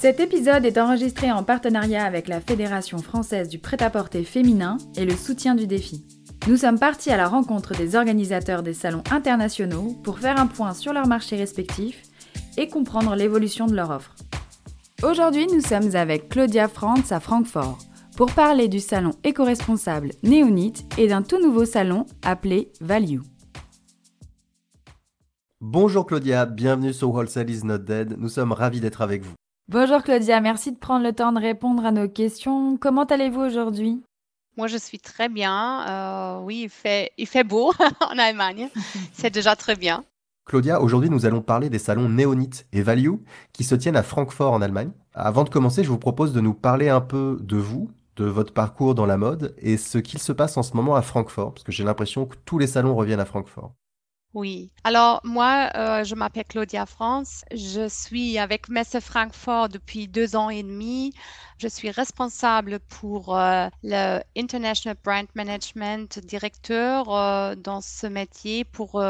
Cet épisode est enregistré en partenariat avec la Fédération française du prêt-à-porter féminin et le soutien du défi. Nous sommes partis à la rencontre des organisateurs des salons internationaux pour faire un point sur leurs marchés respectifs et comprendre l'évolution de leur offre. Aujourd'hui, nous sommes avec Claudia Franz à Francfort pour parler du salon éco-responsable Néonit et d'un tout nouveau salon appelé Value. Bonjour Claudia, bienvenue sur Wholesale is not dead. Nous sommes ravis d'être avec vous. Bonjour Claudia, merci de prendre le temps de répondre à nos questions. Comment allez-vous aujourd'hui? Moi, je suis très bien. Euh, oui, il fait, il fait beau en Allemagne. C'est déjà très bien. Claudia, aujourd'hui nous allons parler des salons Néonit et Value qui se tiennent à Francfort en Allemagne. Avant de commencer, je vous propose de nous parler un peu de vous, de votre parcours dans la mode et ce qu'il se passe en ce moment à Francfort, parce que j'ai l'impression que tous les salons reviennent à Francfort. Oui. Alors, moi, euh, je m'appelle Claudia France. Je suis avec Messe Francfort depuis deux ans et demi. Je suis responsable pour euh, le International Brand Management, directeur euh, dans ce métier pour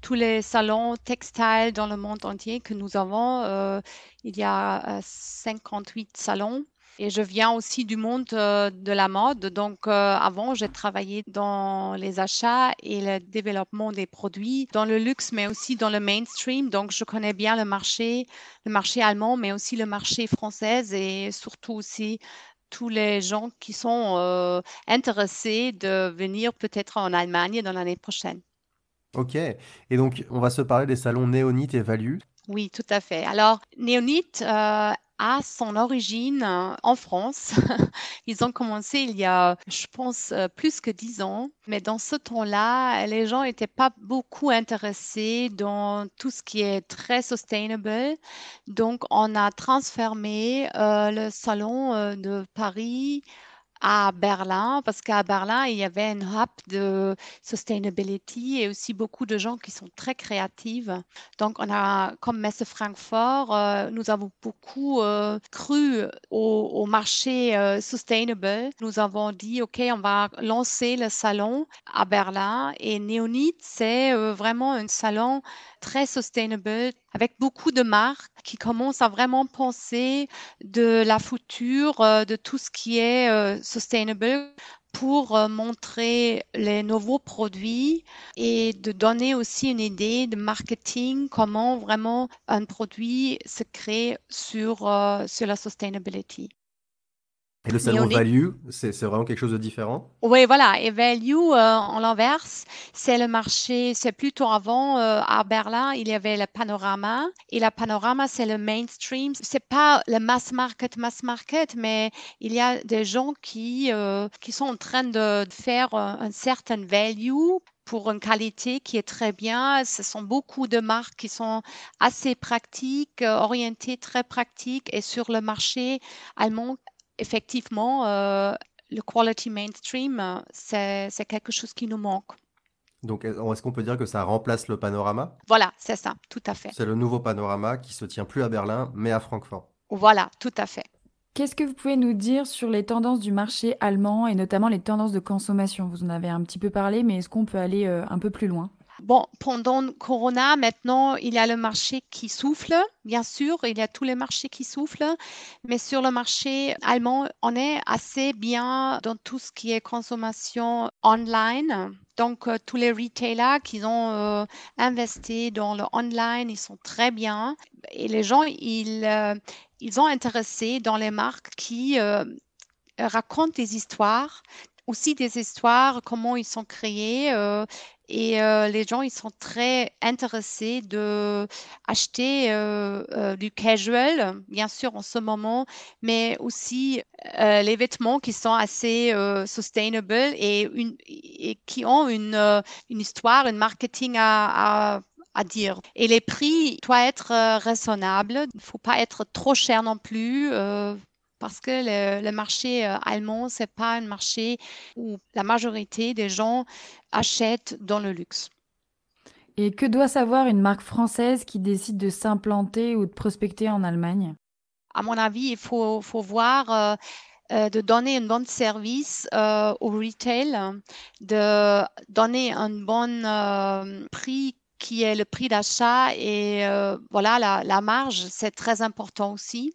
tous les salons textiles dans le monde entier que nous avons. il y a 58 salons. Et je viens aussi du monde euh, de la mode. Donc, euh, avant, j'ai travaillé dans les achats et le développement des produits, dans le luxe, mais aussi dans le mainstream. Donc, je connais bien le marché, le marché allemand, mais aussi le marché français et surtout aussi tous les gens qui sont euh, intéressés de venir peut-être en Allemagne dans l'année prochaine. Ok. Et donc, on va se parler des salons Néonite et Value. Oui, tout à fait. Alors, Néonite a son origine euh, en France. Ils ont commencé il y a, je pense, euh, plus que dix ans. Mais dans ce temps-là, les gens n'étaient pas beaucoup intéressés dans tout ce qui est très sustainable. Donc, on a transformé euh, le salon de Paris à Berlin, parce qu'à Berlin, il y avait un hub de sustainability et aussi beaucoup de gens qui sont très créatifs. Donc, on a, comme Messe Francfort, euh, nous avons beaucoup euh, cru au, marché euh, sustainable. Nous avons dit, OK, on va lancer le salon à Berlin et Neonit, c'est vraiment un salon très sustainable avec beaucoup de marques qui commencent à vraiment penser de la future, euh, de tout ce qui est euh, sustainable pour euh, montrer les nouveaux produits et de donner aussi une idée de marketing, comment vraiment un produit se crée sur, sur la sustainability. Et le salon Value, c'est vraiment quelque chose de différent? Oui, voilà. Et Value, euh, en l'inverse, c'est le marché, c'est plutôt avant, euh, à Berlin, il y avait le panorama. Et le panorama, c'est le mainstream. C'est pas le mass market, mass market, mais il y a des gens qui, euh, qui sont en train de faire un certain value pour une qualité qui est très bien. Ce sont beaucoup de marques qui sont assez pratiques, orientées très pratiques et sur le marché allemand effectivement, euh, le quality mainstream, c'est quelque chose qui nous manque. Donc, est-ce qu'on peut dire que ça remplace le panorama? Voilà, c'est ça, tout à fait. C'est le nouveau panorama qui se tient plus à Berlin, mais à Francfort. Voilà, tout à fait. Qu'est-ce que vous pouvez nous dire sur les tendances du marché allemand et notamment les tendances de consommation? Vous en avez un petit peu parlé, mais est-ce qu'on peut aller euh, un peu plus loin? Bon, pendant Corona, maintenant, il y a le marché qui souffle, bien sûr, il y a tous les marchés qui soufflent, mais sur le marché allemand, on est assez bien dans tout ce qui est consommation online. Donc, euh, tous les retailers qui ont euh, investi dans le online, ils sont très bien. Et les gens, ils, euh, ils ont intéressé dans les marques qui racontent des histoires, aussi des histoires, comment ils sont créés. Euh, et euh, les gens, ils sont très intéressés de acheter euh, du casual, bien sûr, en ce moment, mais aussi les vêtements qui sont assez sustainable et, qui ont une, histoire, une marketing à dire. Et les prix doivent être raisonnables. Il ne faut pas être trop cher non plus parce que le, marché allemand, ce n'est pas un marché où la majorité des gens achètent dans le luxe. Et que doit savoir une marque française qui décide de s'implanter ou de prospecter en Allemagne? À mon avis, il faut, faut voir euh, euh, de donner un bon service euh, au retail, de donner un bon prix qui est le prix d'achat et voilà la, la marge, c'est très important aussi.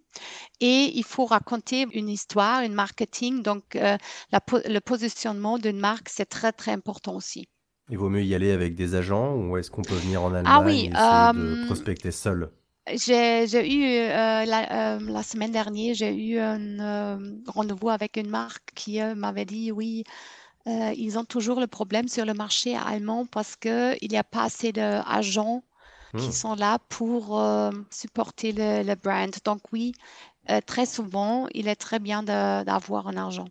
Et il faut raconter une histoire, une marketing. Donc la, le positionnement d'une marque, c'est très très important aussi. Il vaut mieux y aller avec des agents ou est-ce qu'on peut venir en Allemagne ah oui, et de euh, prospecter seul? j'ai eu euh, la, euh, la, semaine dernière, j'ai eu un rendez-vous avec une marque qui m'avait dit oui, ils ont toujours le problème sur le marché allemand parce qu'il n'y a pas assez d'agents qui hmm. sont là pour supporter le, le, brand. Donc oui, très souvent, il est très bien d'avoir un agent.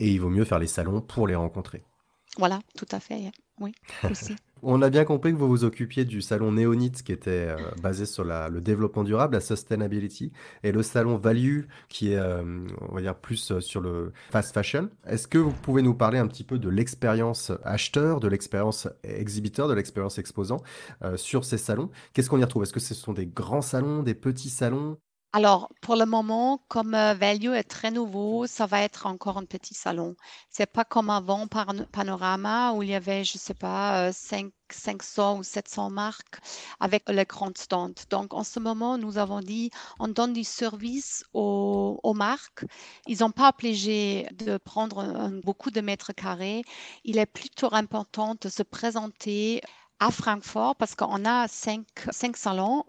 Et il vaut mieux faire les salons pour les rencontrer. Voilà, tout à fait. Oui, aussi. On a bien compris que vous vous occupiez du salon Neonit qui était euh, basé sur le développement durable, la sustainability, et le salon Value qui est, euh, on va dire, plus euh, sur le fast fashion. Est-ce que vous pouvez nous parler un petit peu de l'expérience acheteur, de l'expérience exhibiteur, de l'expérience exposant sur ces salons? Qu'est-ce qu'on y retrouve? Est-ce que ce sont des grands salons, des petits salons? Alors, pour le moment, comme euh, Value est très nouveau, ça va être encore un petit salon. C'est pas comme avant Panorama où il y avait, je sais pas, 5, euh, 500 ou 700 marques avec le grand stand. Donc, en ce moment, nous avons dit, on donne du service aux, marques. Ils n'ont pas obligé de prendre beaucoup de mètres carrés. Il est plutôt important de se présenter à Francfort parce qu'on a cinq, cinq salons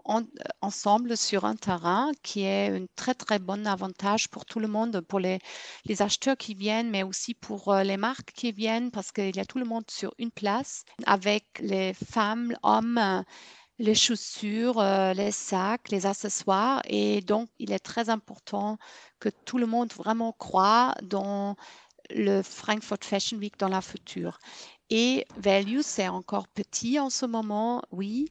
ensemble sur un terrain qui est un très très bon avantage pour tout le monde, pour les, les acheteurs qui viennent, mais aussi pour euh, les marques qui viennent parce qu'il y a tout le monde sur une place avec les femmes, hommes les chaussures, euh, les sacs, les accessoires. Et donc, il est très important que tout le monde vraiment croit dans le Frankfurt Fashion Week dans la future. Et Value, c'est encore petit en ce moment, oui,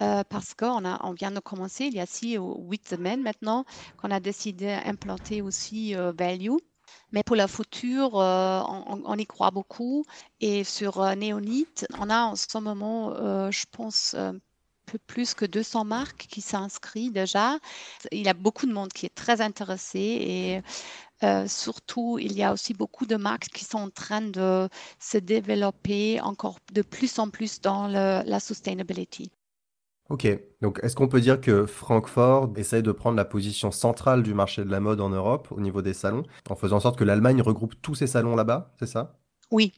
euh, parce qu'on on vient de commencer il y a six ou huit semaines maintenant qu'on a décidé d'implanter aussi euh, Value. Mais pour la future, euh, on, y croit beaucoup. Et sur Neonit, on a en ce moment, je pense, peu plus que 200 marques qui s'inscrivent déjà. Il y a beaucoup de monde qui est très intéressé et euh, surtout, il y a aussi beaucoup de marques qui sont en train de se développer encore de plus en plus dans la sustainability. Ok, donc est-ce qu'on peut dire que Francfort essaye de prendre la position centrale du marché de la mode en Europe au niveau des salons, en faisant en sorte que l'Allemagne regroupe tous ces salons là-bas, c'est ça? Oui,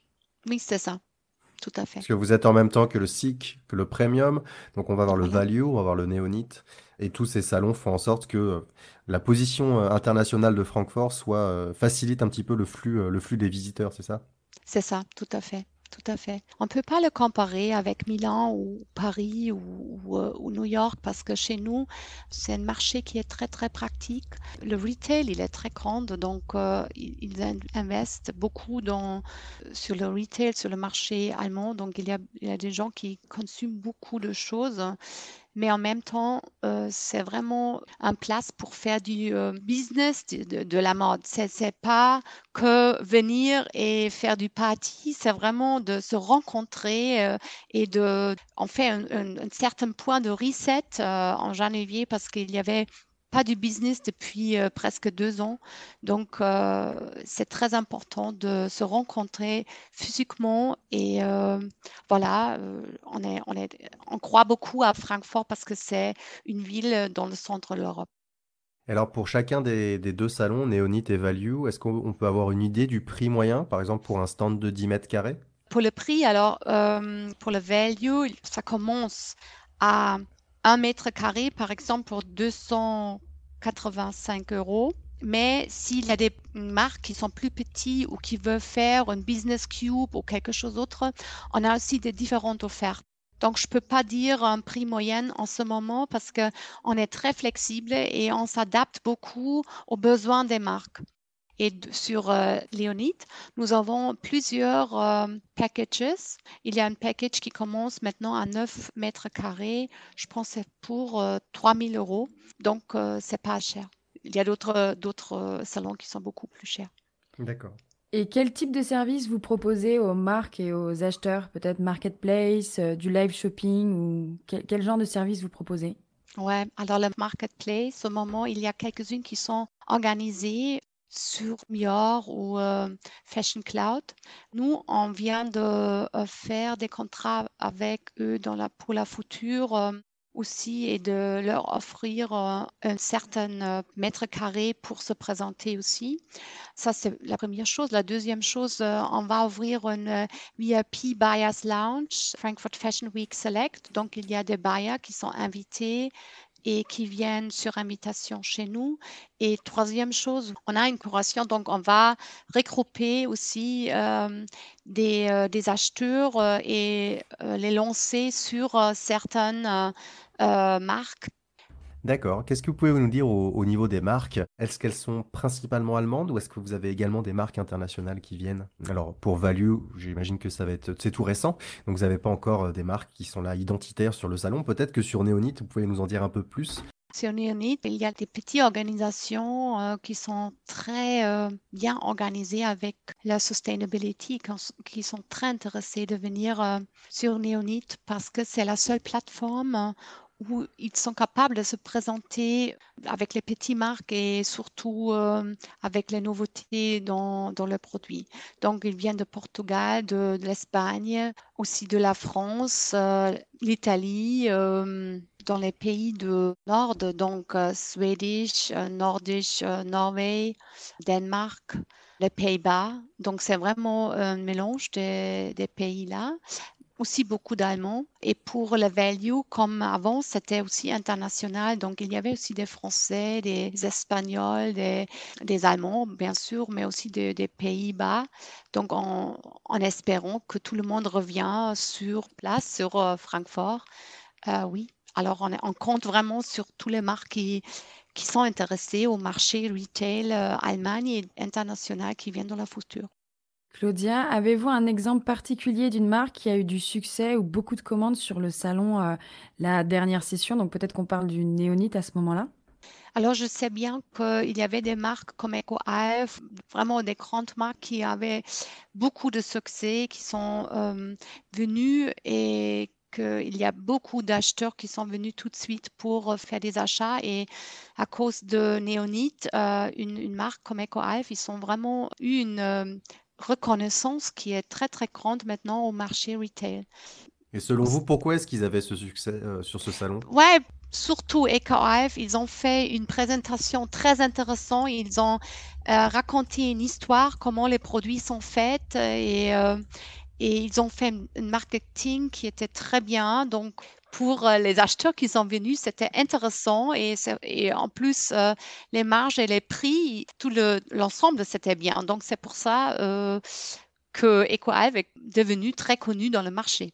oui, c'est ça. Tout à fait. Parce que vous êtes en même temps que le SIC, que le Premium, donc on va avoir le Value, on va avoir le Neonit, et tous ces salons font en sorte que euh, la position euh, internationale de Francfort soit, euh, facilite un petit peu le flux, le flux des visiteurs, c'est ça? C'est ça, tout à fait tout à fait. On ne peut pas le comparer avec Milan ou Paris ou, New York parce que chez nous, c'est un marché qui est très, très pratique. Le retail, il est très grand, donc ils investissent beaucoup dans, sur le retail, sur le marché allemand. Donc il y a, il y a des gens qui consomment beaucoup de choses mais en même temps, euh, c'est vraiment un place pour faire du euh, business de, la mode. C'est, pas que venir et faire du party, c'est vraiment de se rencontrer euh, et de, on fait un, un, certain point de reset en janvier parce qu'il y avait pas du business depuis euh, presque deux ans. Donc, euh, c'est très important de se rencontrer physiquement. Et euh, voilà, on, est, on, est, on croit beaucoup à Francfort parce que c'est une ville dans le centre de l'Europe. Alors, pour chacun des, des, deux salons, Neonit et Value, est-ce qu'on peut avoir une idée du prix moyen, par exemple, pour un stand de 10 mètres carrés? Pour le prix, alors, pour le Value, ça commence à un mètre carré, par exemple, pour 285 euros. Mais s'il y a des marques qui sont plus petites ou qui veulent faire un business cube ou quelque chose d'autre, on a aussi des différentes offertes. Donc, je ne peux pas dire un prix moyen en ce moment parce qu'on est très flexible et on s'adapte beaucoup aux besoins des marques. Et sur euh, Léonite, nous avons plusieurs euh, packages. Il y a un package qui commence maintenant à 9 mètres carrés. Je pense que c'est pour 3000 euros. Donc, c'est pas cher. Il y a d'autres salons qui sont beaucoup plus chers. D'accord. Et quel type de service vous proposez aux marques et aux acheteurs? Peut-être marketplace, du live shopping ou quel genre de service vous proposez? Ouais, alors le marketplace, au moment, il y a quelques-unes qui sont organisées sur Mior ou euh, Fashion Cloud. Nous, on vient de euh, faire des contrats avec eux pour la future euh, aussi et de leur offrir un certain mètre carré pour se présenter aussi. Ça, c'est la première chose. La deuxième chose, on va ouvrir une VIP Buyers Lounge, Frankfurt Fashion Week Select. Donc, il y a des buyers qui sont invités et qui viennent sur invitation chez nous. Et troisième chose, on a une curation, donc on va regrouper aussi euh, des, euh, des, acheteurs euh, et les lancer sur certaines marques D'accord. Qu'est-ce que vous pouvez nous dire au, niveau des marques? Est-ce qu'elles sont principalement allemandes ou est-ce que vous avez également des marques internationales qui viennent? Alors, pour Value, j'imagine que ça va être, c'est tout récent, donc vous n'avez pas encore euh, des marques qui sont là identitaires sur le salon. Peut-être que sur Neonit, vous pouvez nous en dire un peu plus? Sur Neonit, il y a des petites organisations euh, qui sont très euh, bien organisées avec la sustainability, qui sont très intéressées de venir sur Neonit parce que c'est la seule plateforme où ils sont capables de se présenter avec les petites marques et surtout euh, avec les nouveautés dans, dans, le produit. Donc, ils viennent de Portugal, de, l'Espagne, aussi de la France, euh, l'Italie, euh, dans les pays du Nord, donc Swedish, Nordish, Norway, Danemark les Pays-Bas. Donc, c'est vraiment un mélange des, des pays-là aussi beaucoup d'Allemands. Et pour le value, comme avant, c'était aussi international. Donc, il y avait aussi des Français, des Espagnols, des, des Allemands, bien sûr, mais aussi des, Pays-Bas. Donc, en, espérant que tout le monde revient sur place, sur euh, Francfort. Euh, oui, alors on, on, compte vraiment sur tous les marques qui, qui sont intéressées au marché retail euh, Allemagne et international qui viennent dans la future. Claudia, avez-vous un exemple particulier d'une marque qui a eu du succès ou beaucoup de commandes sur le salon euh, la dernière session? Donc peut-être qu'on parle du néonite à ce moment-là. Alors, je sais bien qu'il y avait des marques comme EcoAF, vraiment des grandes marques qui avaient beaucoup de succès, qui sont euh, venues et qu'il y a beaucoup d'acheteurs qui sont venus tout de suite pour faire des achats. Et à cause de Néonite, euh, une, marque comme EcoAF, ils ont vraiment eu une, reconnaissance qui est très très grande maintenant au marché retail. Et selon vous, pourquoi est-ce qu'ils avaient ce succès euh, sur ce salon? Ouais, surtout EcoIF, ils ont fait une présentation très intéressante. Ils ont euh, raconté une histoire, comment les produits sont faits et, euh, et ils ont fait un marketing qui était très bien. Donc, pour euh, les acheteurs qui sont venus, c'était intéressant et, et, en plus, euh, les marges et les prix, tout l'ensemble, c'était bien. Donc, c'est pour ça euh, que EcoHive est devenu très connu dans le marché.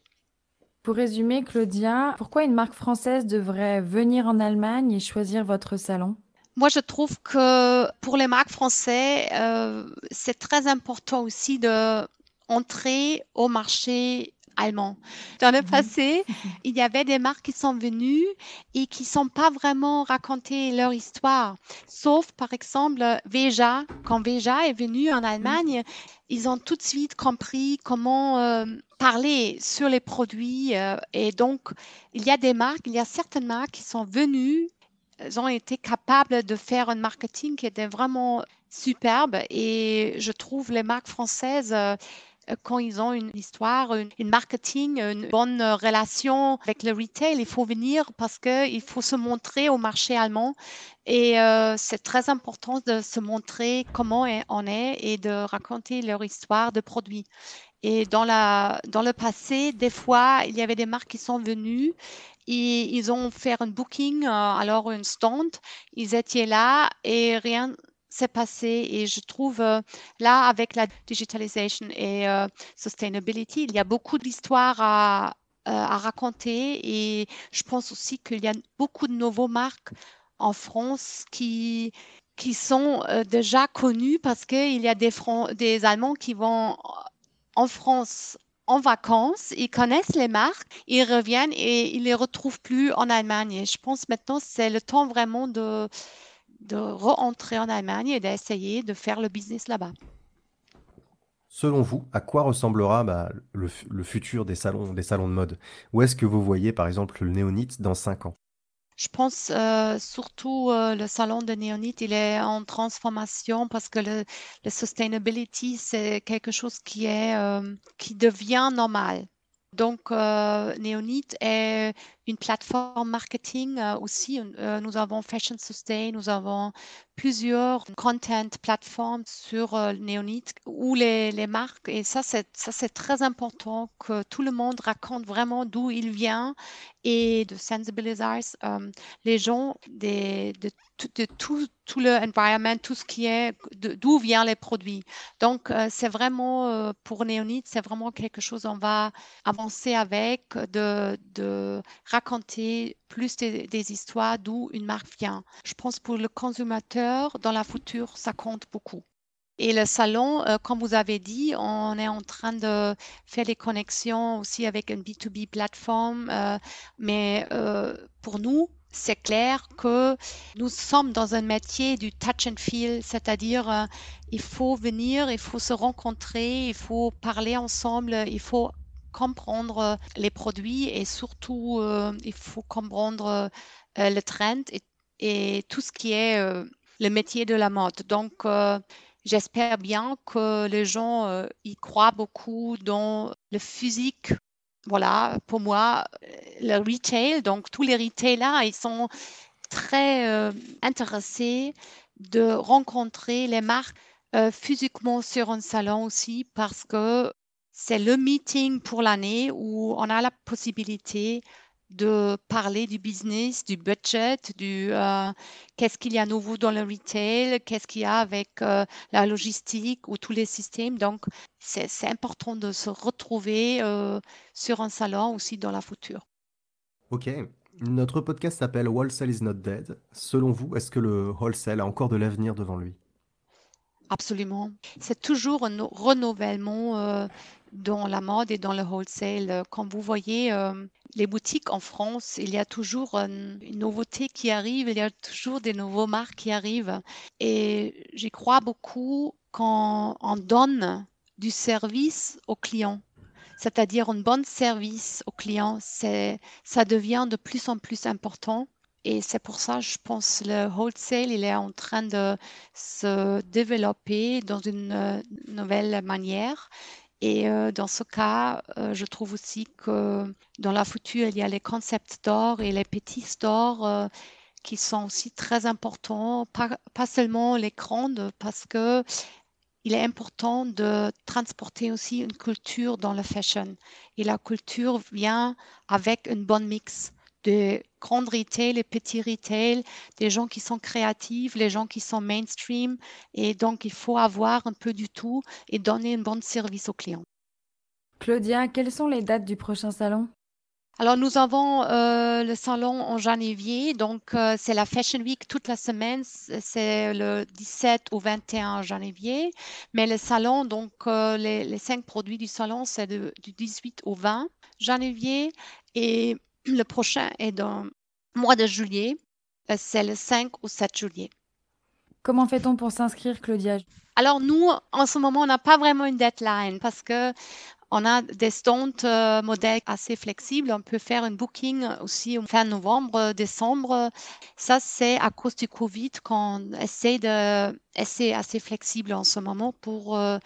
Pour résumer, Claudia, pourquoi une marque française devrait venir en Allemagne et choisir votre salon? Moi, je trouve que pour les marques françaises, c'est très important aussi d'entrer au marché allemand. Dans le mhm. passé, il y avait des marques qui sont venues et qui ne sont pas vraiment raconté leur histoire. Sauf, par exemple, Veja. Quand Veja est venu en Allemagne, ils ont tout de suite compris comment euh, parler sur les produits. Euh, et donc, il y a des marques, il y a certaines marques qui sont venues elles ont été capables de faire un marketing qui était vraiment superbe et je trouve les marques françaises euh, quand ils ont une histoire, une, marketing, une bonne relation avec le retail, il faut venir parce qu'il faut se montrer au marché allemand. Et euh, c'est très important de se montrer comment on est et de raconter leur histoire de produits. Et dans, la, dans le passé, des fois, il y avait des marques qui sont venues et ils ont fait un booking, euh, alors un stand. Ils étaient là et rien s'est passé et je trouve euh, là avec la digitalisation et euh, sustainability, il y a beaucoup d'histoires à, euh, à raconter et je pense aussi qu'il y a beaucoup de nouveaux marques en France qui qui sont déjà connus parce qu'il y a des, des Allemands qui vont en France en vacances, ils connaissent les marques, ils reviennent et ils les retrouvent plus en Allemagne. Et je pense maintenant c'est le temps vraiment de, de re-entrer en Allemagne et d'essayer de faire le business là-bas. Selon vous, à quoi ressemblera bah, le, futur des salons, des salons de mode? Où est-ce que vous voyez par exemple le néonite dans 5 ans? Je pense euh, surtout euh, le salon de Néonite, il est en transformation parce que le, sustainability, c'est quelque chose qui est euh, qui devient normal. Donc, euh, est une plateforme marketing aussi. nous avons Fashion Sustain, nous avons plusieurs content plateformes sur euh, Néonite ou les, les, marques. Et ça, c'est, ça, c'est très important que tout le monde raconte vraiment d'où il vient et de sensibiliser euh, les gens de, de, tout, tout le environment, tout ce qui est, d'où viennent les produits. Donc, euh, c'est vraiment, pour Néonite, c'est vraiment quelque chose, on va avancer avec, de, de raconter plus des, histoires d'où une marque vient. Je pense pour le consommateur, dans la future, ça compte beaucoup. Et le salon, euh, comme vous avez dit, on est en train de faire les connexions aussi avec une B2B plateforme. Euh, mais euh, pour nous, c'est clair que nous sommes dans un métier du touch and feel, c'est-à-dire il faut venir, il faut se rencontrer, il faut parler ensemble, il faut comprendre euh, les produits et surtout, euh, il faut comprendre euh, le trend et, tout ce qui est le métier de la mode. Donc, j'espère bien que les gens y croient beaucoup dans le physique. Voilà, pour moi, le retail, donc tous les retailers, ils sont très intéressés de rencontrer les marques physiquement sur un salon aussi parce que c'est le meeting pour l'année où on a la possibilité de parler du business, du budget, du euh, qu'est-ce qu'il y a nouveau dans le retail, qu'est-ce qu'il y a avec euh, la logistique ou tous les systèmes. Donc, c'est important de se retrouver euh, sur un salon aussi dans la future. Ok. Notre podcast s'appelle Wholesale is not dead. Selon vous, est-ce que le wholesale a encore de l'avenir devant lui? Absolument. C'est toujours un renouvellement dans la mode et dans le wholesale. Quand vous voyez euh, les boutiques en France, il y a toujours une, nouveauté qui arrive, il y a toujours des nouveaux marques qui arrivent. Et j'y crois beaucoup quand on donne du service aux clients. C'est-à-dire un bon service aux clients, ça devient de plus en plus important. Et c'est pour ça, je pense, le wholesale, il est en train de se développer dans une euh, nouvelle manière. Et euh, dans ce cas, euh, je trouve aussi que dans la future, il y a les concept stores et les petits stores qui sont aussi très importants, pas, pas, seulement les grandes, parce que il est important de transporter aussi une culture dans le fashion. Et la culture vient avec une bonne mix de grandes retail les petits retail, des gens qui sont créatifs, les gens qui sont mainstream. Et donc, il faut avoir un peu du tout et donner un bon service aux clients. Claudia, quelles sont les dates du prochain salon? Alors, nous avons euh, le salon en janvier, donc euh, c'est la Fashion Week toute la semaine, c'est le 17 au 21 janvier. Mais le salon, donc euh, les, cinq produits du salon, c'est du 18 au 20 janvier. Et le prochain est dans le mois de juillet. Euh, c'est le 5 ou 7 juillet. Comment fait-on pour s'inscrire, Claudia? Alors, nous, en ce moment, on n'a pas vraiment une deadline parce que on a des stands euh, modèles assez flexibles. On peut faire une booking aussi fin novembre, décembre. Ça, c'est à cause du Covid qu'on essaie de, assez flexible en ce moment pour, euh,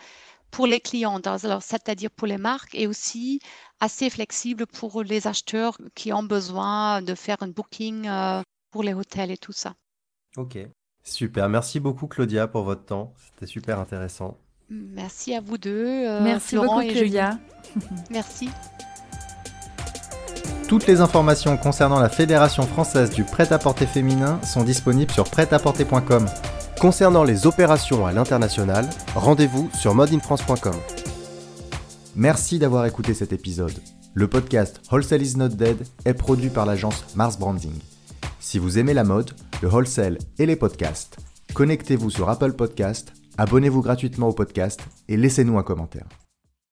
pour les clients, c'est-à-dire pour les marques et aussi assez flexible pour les acheteurs qui ont besoin de faire un booking euh, pour les hôtels et tout ça. Ok, super. Merci beaucoup Claudia pour votre temps. C'était super intéressant. Merci à vous deux. Euh, Merci beaucoup et Claudia. Merci. Toutes les informations concernant la Fédération française du prêt-à-porter féminin sont disponibles sur prêt-à-porter.com. Concernant les opérations à l'international, rendez-vous sur modeinfrance.com. Merci d'avoir écouté cet épisode. Le podcast Wholesale is not dead est produit par l'agence Mars Branding. Si vous aimez la mode, le wholesale et les podcasts, Connectez-vous sur Apple Podcast, abonnez-vous gratuitement au podcast et laissez-nous un commentaire.